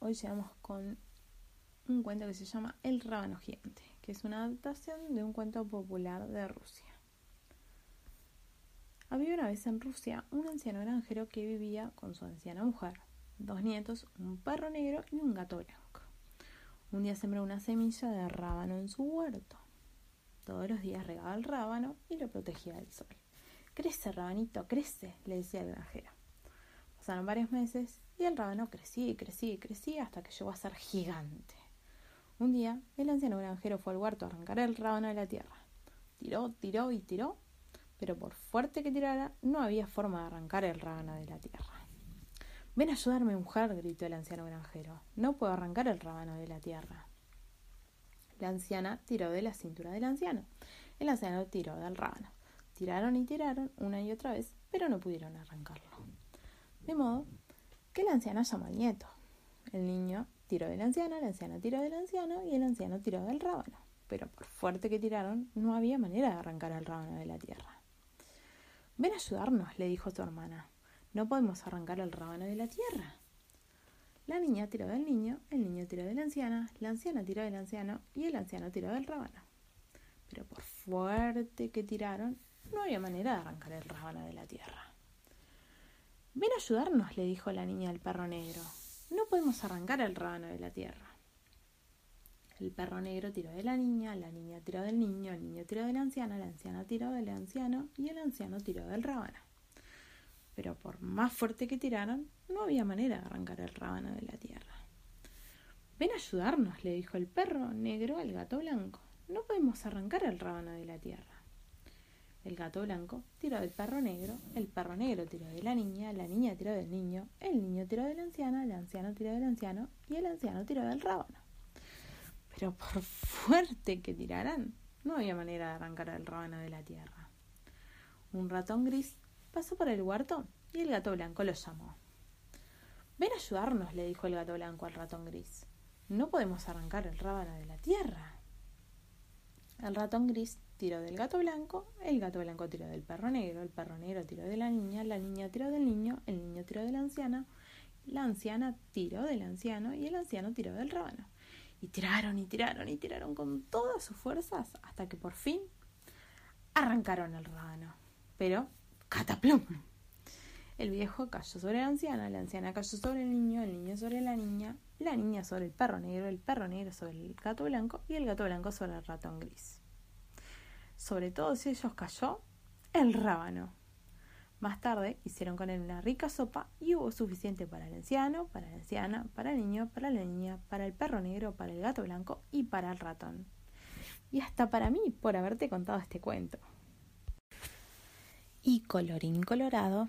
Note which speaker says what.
Speaker 1: Hoy llegamos con un cuento que se llama El rábano gigante, que es una adaptación de un cuento popular de Rusia. Había una vez en Rusia un anciano granjero que vivía con su anciana mujer, dos nietos, un perro negro y un gato blanco. Un día sembró una semilla de rábano en su huerto. Todos los días regaba el rábano y lo protegía del sol. Crece, rabanito, crece, le decía el granjero. Pasaron varios meses y el rábano crecía y crecía y crecía hasta que llegó a ser gigante. Un día, el anciano granjero fue al huerto a arrancar el rábano de la tierra. Tiró, tiró y tiró, pero por fuerte que tirara, no había forma de arrancar el rábano de la tierra. Ven a ayudarme, mujer, gritó el anciano granjero. No puedo arrancar el rábano de la tierra. La anciana tiró de la cintura del anciano. El anciano tiró del rábano. Tiraron y tiraron una y otra vez, pero no pudieron arrancarlo. De modo que el anciano llamó al nieto. El niño tiró de la anciana, la anciana tiró del anciano y el anciano tiró del rábano. Pero por fuerte que tiraron, no había manera de arrancar el rábano de la tierra. Ven a ayudarnos, le dijo su hermana. No podemos arrancar el rábano de la tierra. La niña tiró del niño, el niño tiró de la anciana, la anciana tiró del anciano y el anciano tiró del rábano. Pero por fuerte que tiraron, no había manera de arrancar el rábano de la tierra. Ven a ayudarnos, le dijo la niña al perro negro. No podemos arrancar el rábano de la tierra. El perro negro tiró de la niña, la niña tiró del niño, el niño tiró de la anciana, la anciana tiró del anciano y el anciano tiró del rábano. Pero por más fuerte que tiraron, no había manera de arrancar el rábano de la tierra. Ven a ayudarnos, le dijo el perro negro al gato blanco. No podemos arrancar el rábano de la tierra. El gato blanco tiró del perro negro, el perro negro tiró de la niña, la niña tiró del niño, el niño tiró de la anciana, el anciano tiró del anciano y el anciano tiró del rábano. Pero por fuerte que tiraran, no había manera de arrancar el rábano de la tierra. Un ratón gris pasó por el huerto y el gato blanco lo llamó. Ven a ayudarnos, le dijo el gato blanco al ratón gris. No podemos arrancar el rábano de la tierra. El ratón gris tiró del gato blanco, el gato blanco tiró del perro negro, el perro negro tiró de la niña, la niña tiró del niño, el niño tiró de la anciana, la anciana tiró del anciano y el anciano tiró del rábano. Y tiraron y tiraron y tiraron con todas sus fuerzas hasta que por fin arrancaron el rábano. Pero, cataplum. El viejo cayó sobre la anciana, la anciana cayó sobre el niño, el niño sobre la niña, la niña sobre el perro negro, el perro negro sobre el gato blanco y el gato blanco sobre el ratón gris. Sobre todos ellos cayó el rábano. Más tarde hicieron con él una rica sopa y hubo suficiente para el anciano, para la anciana, para el niño, para la niña, para el perro negro, para el gato blanco y para el ratón. Y hasta para mí por haberte contado este cuento. Y colorín colorado,